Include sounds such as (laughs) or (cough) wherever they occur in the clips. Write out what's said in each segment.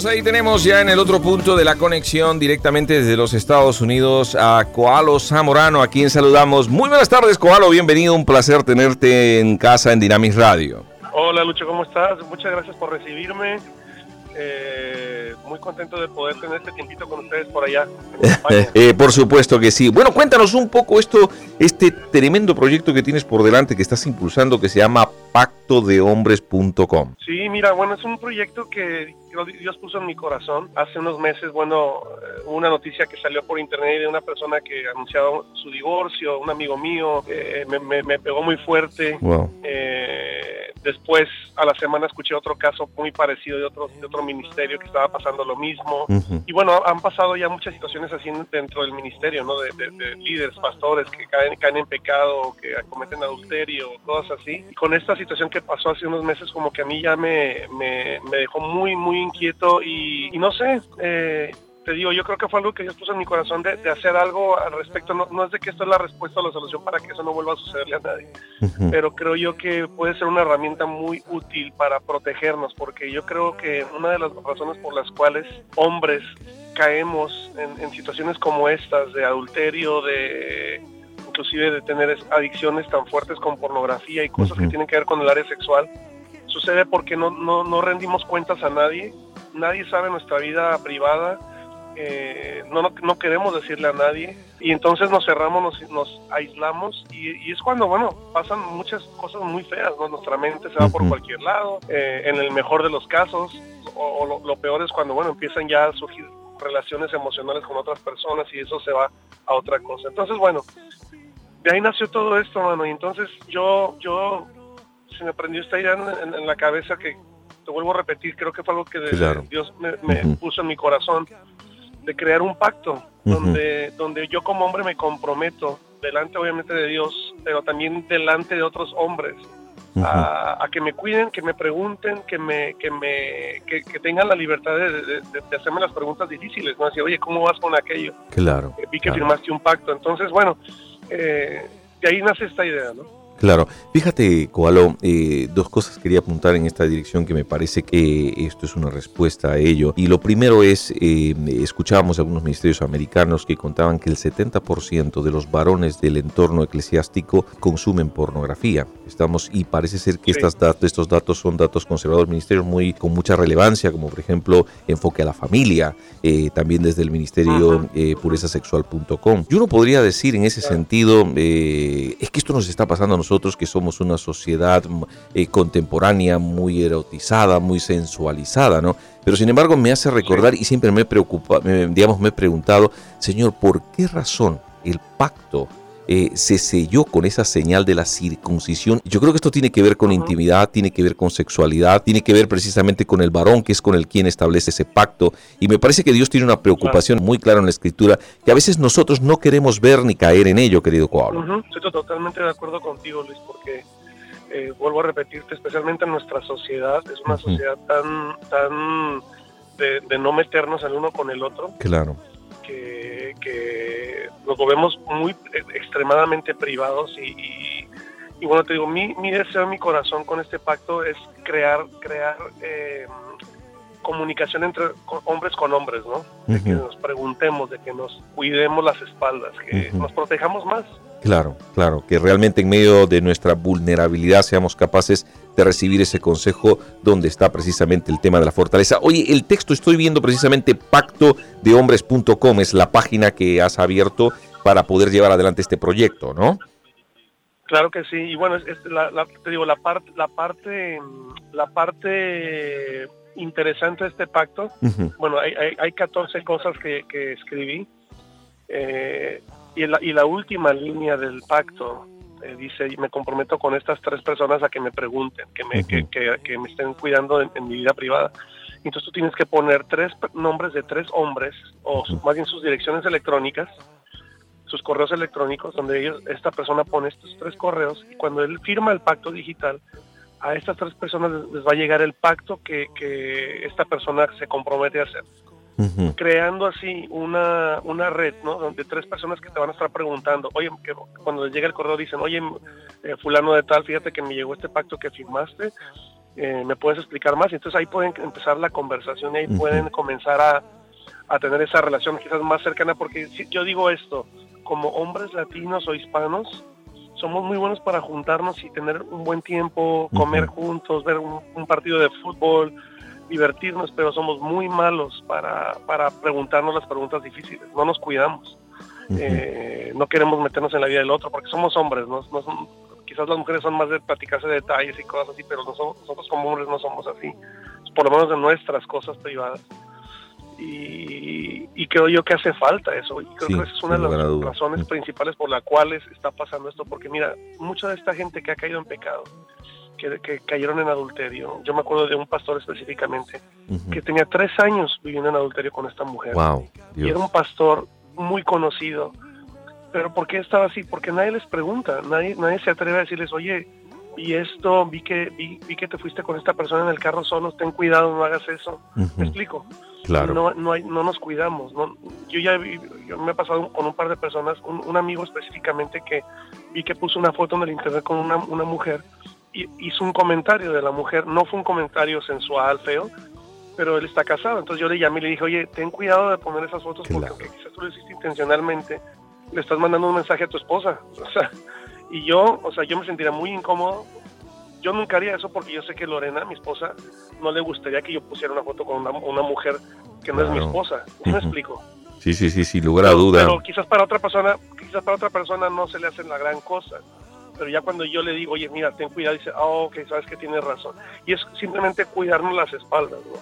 ahí tenemos ya en el otro punto de la conexión directamente desde los Estados Unidos a Coalo Zamorano, a quien saludamos. Muy buenas tardes, Coalo, bienvenido, un placer tenerte en casa en Dinamis Radio. Hola, Lucho, ¿cómo estás? Muchas gracias por recibirme. Eh, muy contento de poder tener este tiempito con ustedes por allá. (laughs) eh, por supuesto que sí. Bueno, cuéntanos un poco esto, este tremendo proyecto que tienes por delante, que estás impulsando, que se llama pactodehombres.com. Sí, mira, bueno, es un proyecto que Dios puso en mi corazón. Hace unos meses, bueno, eh, una noticia que salió por internet de una persona que anunciaba su divorcio, un amigo mío, eh, me, me, pegó muy fuerte. Wow. Eh, Después, a la semana, escuché otro caso muy parecido de otro, de otro ministerio que estaba pasando lo mismo. Y bueno, han pasado ya muchas situaciones así dentro del ministerio, ¿no? De, líderes, pastores que caen, caen en pecado, que cometen adulterio, cosas así. Y con esta situación que pasó hace unos meses, como que a mí ya me, me, dejó muy, muy inquieto y, y no sé, eh, te digo, yo creo que fue algo que Dios puso en mi corazón de, hacer algo al respecto. No, es de que esto es la respuesta o la solución para que eso no vuelva a sucederle a nadie, pero creo yo que puede ser una herramienta muy útil para protegernos, porque yo creo que una de las razones por las cuales hombres caemos en, situaciones como estas, de adulterio, de inclusive de tener adicciones tan fuertes con pornografía y cosas que tienen que ver con el área sexual, sucede porque no, no, no rendimos cuentas a nadie, nadie sabe nuestra vida privada, eh, no, no, queremos decirle a nadie. Y entonces nos cerramos, nos, nos aislamos. Y, es cuando, bueno, pasan muchas cosas muy feas, ¿no? Nuestra mente se va por cualquier lado, eh, en el mejor de los casos, o, lo, peor es cuando, bueno, empiezan ya a surgir relaciones emocionales con otras personas y eso se va a otra cosa. Entonces, bueno, de ahí nació todo esto, mano, y entonces yo, yo, se me prendió esta idea en, la cabeza que, te vuelvo a repetir, creo que fue algo que Dios me, puso en mi corazón de crear un pacto donde, donde yo como hombre me comprometo delante obviamente de Dios, pero también delante de otros hombres, a, que me cuiden, que me pregunten, que me que me que, tengan la libertad de, hacerme las preguntas difíciles, no decir, oye, ¿cómo vas con aquello? Claro. Vi que firmaste un pacto, entonces bueno, eh, de ahí nace esta idea, ¿no? Claro, fíjate, Coalo, eh, dos cosas quería apuntar en esta dirección que me parece que esto es una respuesta a ello. Y lo primero es, eh, escuchábamos algunos ministerios americanos que contaban que el 70% de los varones del entorno eclesiástico consumen pornografía. Estamos, y parece ser que estas estos datos son datos conservadores, ministerios muy, con mucha relevancia, como por ejemplo enfoque a la familia, eh, también desde el ministerio eh, purezasexual.com. Y uno podría decir en ese sentido, es que esto nos está pasando a nosotros que somos una sociedad eh, contemporánea muy erotizada, muy sensualizada, ¿no? Pero sin embargo me hace recordar y siempre me preocupa, digamos, me he preguntado, Señor, ¿por qué razón el pacto eh, se selló con esa señal de la circuncisión. Yo creo que esto tiene que ver con intimidad, tiene que ver con sexualidad, tiene que ver precisamente con el varón que es con el quien establece ese pacto. Y me parece que Dios tiene una preocupación muy clara en la escritura que a veces nosotros no queremos ver ni caer en ello, querido Coablo. Estoy totalmente de acuerdo contigo, Luis, porque eh, vuelvo a repetirte, especialmente en nuestra sociedad, es una sociedad tan, tan de, de no meternos el uno con el otro. Claro que, que nos volvemos muy extremadamente privados y, y, bueno, te digo, mi, mi deseo mi corazón con este pacto es crear, crear eh, comunicación entre hombres con hombres, ¿no? De que nos preguntemos, de que nos cuidemos las espaldas, que nos protejamos más. Claro, claro, que realmente en medio de nuestra vulnerabilidad seamos capaces de recibir ese consejo donde está precisamente el tema de la fortaleza. Oye, el texto estoy viendo precisamente pactodehombres.com, es la página que has abierto para poder llevar adelante este proyecto, ¿no? Claro que sí, y bueno, te digo, la parte, la parte, la parte interesante este pacto, bueno, hay, hay, 14 cosas que, que escribí, eh, y la, y la última línea del pacto eh, dice, me comprometo con estas tres personas a que me pregunten, que me, que, que, me estén cuidando en, mi vida privada. Entonces tú tienes que poner tres nombres de tres hombres, o más bien sus direcciones electrónicas, sus correos electrónicos, donde ellos, esta persona pone estos tres correos, y cuando él firma el pacto digital, a estas tres personas les va a llegar el pacto que, que esta persona se compromete a hacer creando así una, una red, ¿no? De tres personas que te van a estar preguntando, oye, que cuando les llega el correo dicen, oye, eh, fulano de tal, fíjate que me llegó este pacto que firmaste, eh, ¿me puedes explicar más? Entonces ahí pueden empezar la conversación y ahí pueden comenzar a, a, tener esa relación quizás más cercana, porque si, yo digo esto, como hombres latinos o hispanos, somos muy buenos para juntarnos y tener un buen tiempo, comer juntos, ver un, partido de fútbol, divertirnos, pero somos muy malos para, para preguntarnos las preguntas difíciles, no nos cuidamos. Eh, no queremos meternos en la vida del otro porque somos hombres, ¿no? quizás las mujeres son más de platicarse detalles y cosas así, pero nosotros como hombres no somos así, por lo menos en nuestras cosas privadas. Y, creo yo que hace falta eso, y creo que esa es una de las razones principales por las cuales está pasando esto, porque mira, mucha de esta gente que ha caído en pecado, que, cayeron en adulterio, yo me acuerdo de un pastor específicamente, que tenía tres años viviendo en adulterio con esta mujer, y era un pastor muy conocido, pero ¿por qué estaba así? Porque nadie les pregunta, nadie, nadie se atreve a decirles, oye, y esto, vi que, vi, que te fuiste con esta persona en el carro solo, ten cuidado, no hagas eso. ¿Me explico? Claro. No, no, hay, no nos cuidamos. No, yo ya yo me he pasado con un par de personas, un, amigo específicamente que vi que puso una foto en el internet con una, una mujer y hizo un comentario de la mujer, no fue un comentario sensual, feo, pero él está casado. Entonces yo le llamé y le dije, oye, ten cuidado de poner esas fotos porque quizás tú lo hiciste intencionalmente, le estás mandando un mensaje a tu esposa. (laughs) O sea, y yo, o sea, yo me sentiría muy incómodo. Yo nunca haría eso porque yo sé que Lorena, mi esposa, no le gustaría que yo pusiera una foto con una, una mujer que no es mi esposa. ¿Me explico? Sí, sí, sí, sin lugar a duda. Pero quizás para otra persona, quizás para otra persona no se le hace la gran cosa. Pero ya cuando yo le digo, oye, mira, ten cuidado, dice, oh, ok, sabes que tienes razón. Y es simplemente cuidarnos las espaldas, ¿no?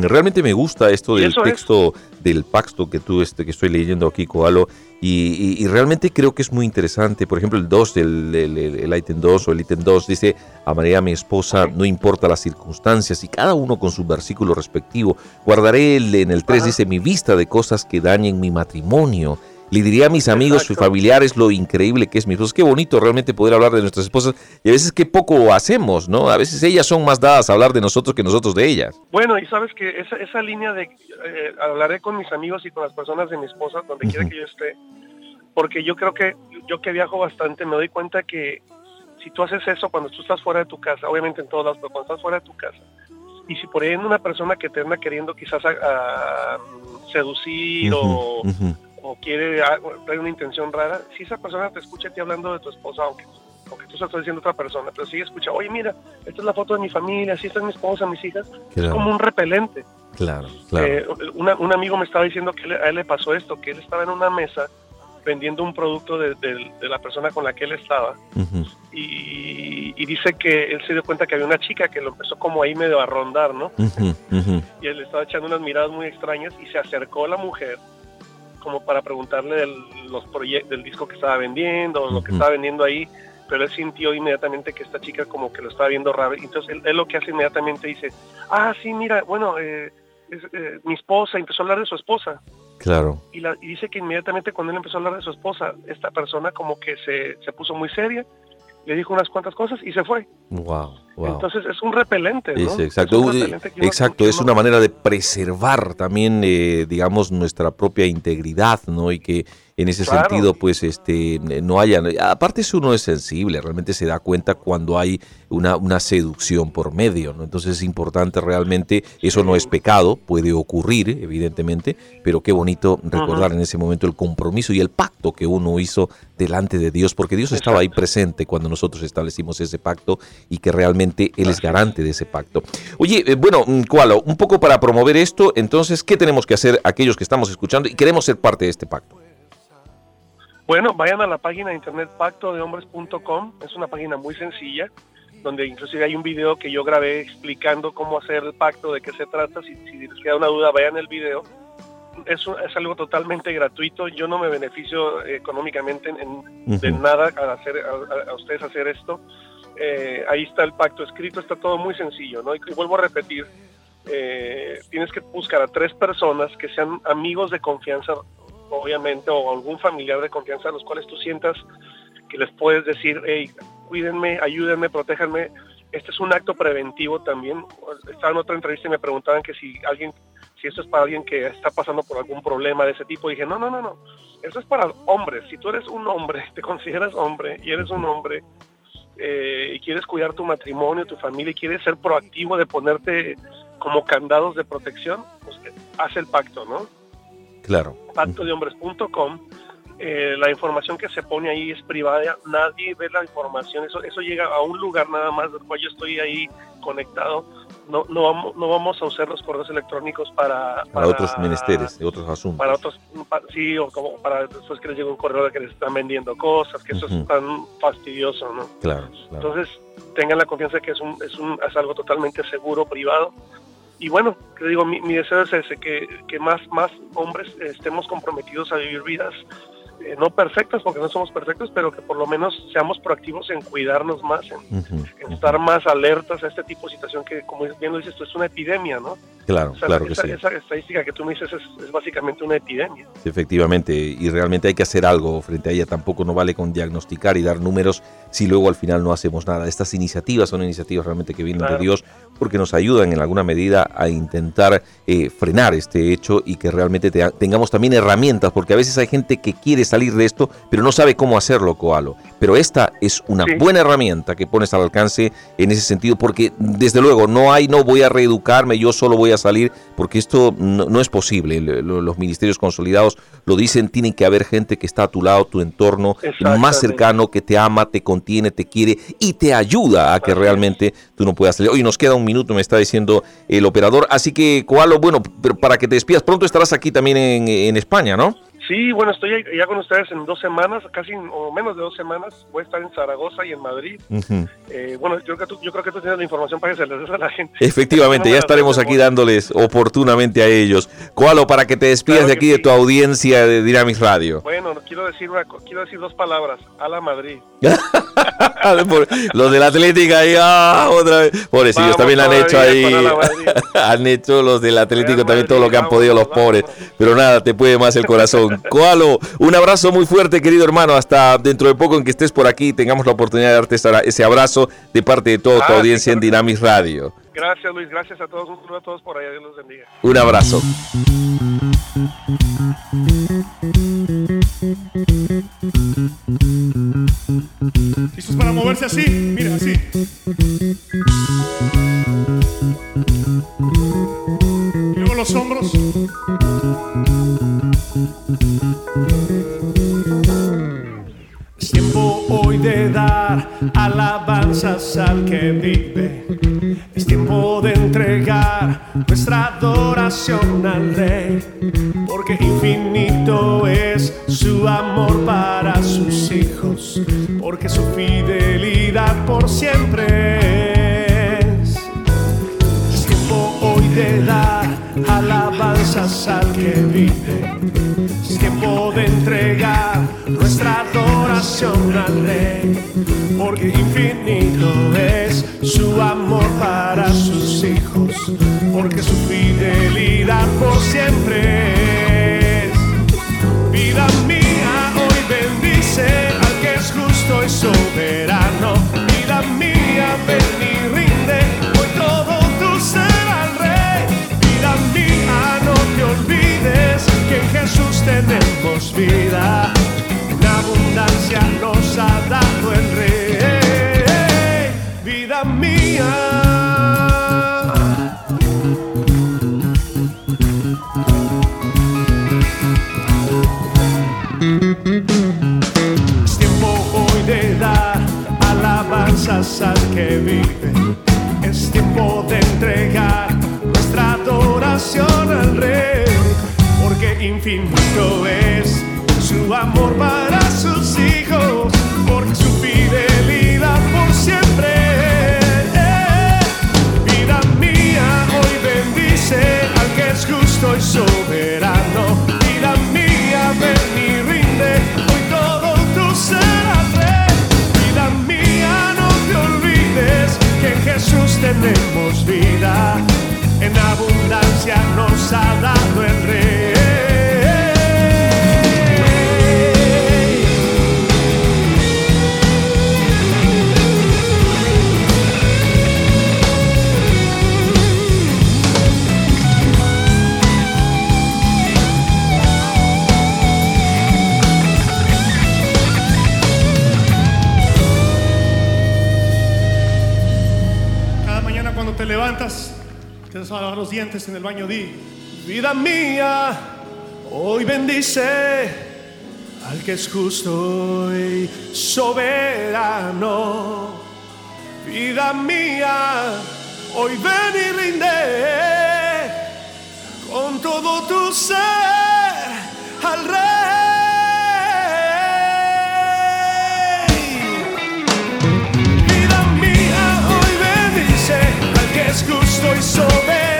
Realmente me gusta esto del texto del pacto que tú este, que estoy leyendo aquí, Koalo, y, realmente creo que es muy interesante. Por ejemplo, el 2, el, el, ítem 2 o el ítem 2 dice, amaré a mi esposa, no importa las circunstancias, y cada uno con su versículo respectivo. Guardaré el, en el 3, dice, mi vista de cosas que dañen mi matrimonio le diría a mis amigos y familiares lo increíble que es mi esposa. Qué bonito realmente poder hablar de nuestras esposas y a veces qué poco hacemos, ¿no? A veces ellas son más dadas a hablar de nosotros que nosotros de ellas. Bueno, y sabes que esa, esa línea de eh, hablaré con mis amigos y con las personas de mi esposa, donde quiera que yo esté, porque yo creo que yo que viajo bastante me doy cuenta que si tú haces eso cuando tú estás fuera de tu casa, obviamente en todos lados, pero cuando estás fuera de tu casa, y si por ahí hay una persona que te anda queriendo quizás a, seducir o o quiere traer una intención rara, si esa persona te escucha a ti hablando de tu esposa, aunque, aunque tú estás diciendo otra persona, pero si escucha, oye, mira, esta es la foto de mi familia, si esta es mi esposa, mis hijas, es como un repelente. Claro, claro. Eh, un amigo me estaba diciendo que a él le pasó esto, que él estaba en una mesa vendiendo un producto de, la persona con la que él estaba y, dice que él se dio cuenta que había una chica que lo empezó como ahí medio a rondar, ¿no? y él estaba echando unas miradas muy extrañas y se acercó a la mujer como para preguntarle del, los del disco que estaba vendiendo o lo que estaba vendiendo ahí, pero él sintió inmediatamente que esta chica como que lo estaba viendo raro. Entonces él, lo que hace inmediatamente dice, ah, sí, mira, bueno, eh, eh, mi esposa, empezó a hablar de su esposa. Claro. Y, la, y dice que inmediatamente cuando él empezó a hablar de su esposa, esta persona como que se, se puso muy seria le dijo unas cuantas cosas y se fue. Wow, Entonces es un repelente, ¿no? exacto, es exacto, es una manera de preservar también, eh, digamos, nuestra propia integridad, ¿no? Y que en ese sentido, pues, este, no haya, aparte si uno es sensible, realmente se da cuenta cuando hay una, una seducción por medio, ¿no? Entonces es importante realmente, eso no es pecado, puede ocurrir, evidentemente, pero qué bonito recordar en ese momento el compromiso y el pacto que uno hizo delante de Dios, porque Dios estaba ahí presente cuando nosotros establecimos ese pacto y que realmente Él es garante de ese pacto. Oye, eh, bueno, Kualo, un poco para promover esto, entonces, ¿qué tenemos que hacer aquellos que estamos escuchando y queremos ser parte de este pacto? Bueno, vayan a la página de internet pactodehombres.com, es una página muy sencilla, donde inclusive hay un video que yo grabé explicando cómo hacer el pacto, de qué se trata, si, les queda una duda, vayan el video. Es, es algo totalmente gratuito, yo no me beneficio económicamente en, de nada a, hacer, a, ustedes hacer esto. Eh, ahí está el pacto escrito, está todo muy sencillo, ¿no? Y, vuelvo a repetir, eh, tienes que buscar a tres personas que sean amigos de confianza obviamente, o algún familiar de confianza a los cuales tú sientas que les puedes decir, hey, cuídenme, ayúdenme, protéjanme. Este es un acto preventivo también. Estaba en otra entrevista y me preguntaban que si alguien, si esto es para alguien que está pasando por algún problema de ese tipo. dije, no, no, no, no. Eso es para hombres. Si tú eres un hombre, (laughs) te consideras hombre y eres un hombre eh, y quieres cuidar tu matrimonio, tu familia, y quieres ser proactivo de ponerte como candados de protección, pues haz el pacto, ¿no? Claro. Pactodehombres.com. Eh, la información que se pone ahí es privada, nadie ve la información, eso, eso llega a un lugar nada más del cual yo estoy ahí conectado no, no, vamos, no vamos a usar los correos electrónicos para, para, otros menesteres, otros asuntos. Para otros, sí, o como para después que les llegue un correo de que les están vendiendo cosas, que eso es tan fastidioso, ¿no? Claro, Entonces, tengan la confianza de que es, un, es, un, es algo totalmente seguro, privado. Y bueno, te digo, mi, mi deseo es ese, que, que más, más hombres estemos comprometidos a vivir vidas eh, no perfectas, porque no somos perfectos, pero que por lo menos seamos proactivos en cuidarnos más, en, estar más alertas a este tipo de situación que, como bien lo dices, esto es una epidemia, ¿no? Claro, claro que sí. Esa estadística que tú me dices es, básicamente una epidemia. Efectivamente, y realmente hay que hacer algo frente a ella. Tampoco no vale con diagnosticar y dar números si luego al final no hacemos nada. Estas iniciativas son iniciativas realmente que vienen de Dios porque nos ayudan en alguna medida a intentar eh, frenar este hecho y que realmente tengamos también herramientas, porque a veces hay gente que quiere salir de esto, pero no sabe cómo hacerlo, Koalo. Pero esta es una buena herramienta que pones al alcance en ese sentido, porque desde luego no hay, no voy a reeducarme, yo solo voy a salir, porque esto no, es posible. Los ministerios consolidados lo dicen, tiene que haber gente que está a tu lado, tu entorno más cercano, que te ama, te contiene, te quiere y te ayuda a que realmente tú no puedas salir. Hoy nos queda un minuto, me está diciendo el operador. Así que, Koalo, bueno, pero para que te despidas, pronto estarás aquí también en, en España, ¿no? Sí, bueno, estoy ya con ustedes en dos semanas, casi o menos de dos semanas. Voy a estar en Zaragoza y en Madrid. eh, bueno, yo creo, que tú, yo creo que tú tienes la información para que se les dé a la gente. Efectivamente, ya estaremos aquí dándoles oportunamente a ellos. Cualo, para que te despidas de aquí de tu audiencia de Dynamics Radio. Bueno, quiero decir, una, quiero decir dos palabras. A (laughs) la Madrid. los del Atlético ahí, ah, otra vez. Pobrecillos, también han hecho ahí. (laughs) han hecho los del Atlético también todo lo que han podido los pobres. Pero nada, te puede más el corazón. Coalo, un abrazo muy fuerte, querido hermano. Hasta dentro de poco en que estés por aquí, tengamos la oportunidad de darte ese abrazo de parte de toda tu ah, audiencia en Dynamics Radio. Gracias, Luis. Gracias a todos. Un saludo a todos por allá. Dios los bendiga. Un abrazo. ¿Listos para moverse así? Mira, así. Y luego los hombros. Alabanzas al que vive. Es tiempo de entregar nuestra adoración al Rey, porque infinito es su amor para sus hijos, porque su fidelidad por siempre es. Es tiempo hoy de dar alabanzas al que vive. Tiempo de entregar nuestra adoración al Rey, porque infinito es su amor para sus hijos, porque su fidelidad por siempre es. Vida mía, hoy bendice al que es justo y soberano. Vida mía, ven y rinde, hoy todo tú serás el rey. Vida mía, no te olvides que en Jesús tenemos vida. En abundancia nos ha dado el rey. Vida mía. Infinito es su amor para sus hijos, porque su fidelidad por siempre. Vida mía, hoy bendice al que es justo y soberano. Vida mía, ven y rinde, hoy todo tú serás rey. Vida mía, no te olvides que en Jesús tenemos vida, en abundancia nos ha dado en el baño, di, vida mía, hoy bendice al que es justo y soberano. Vida mía, hoy ven y rinde con todo tu ser al rey. Vida mía, hoy bendice al que es justo y soberano.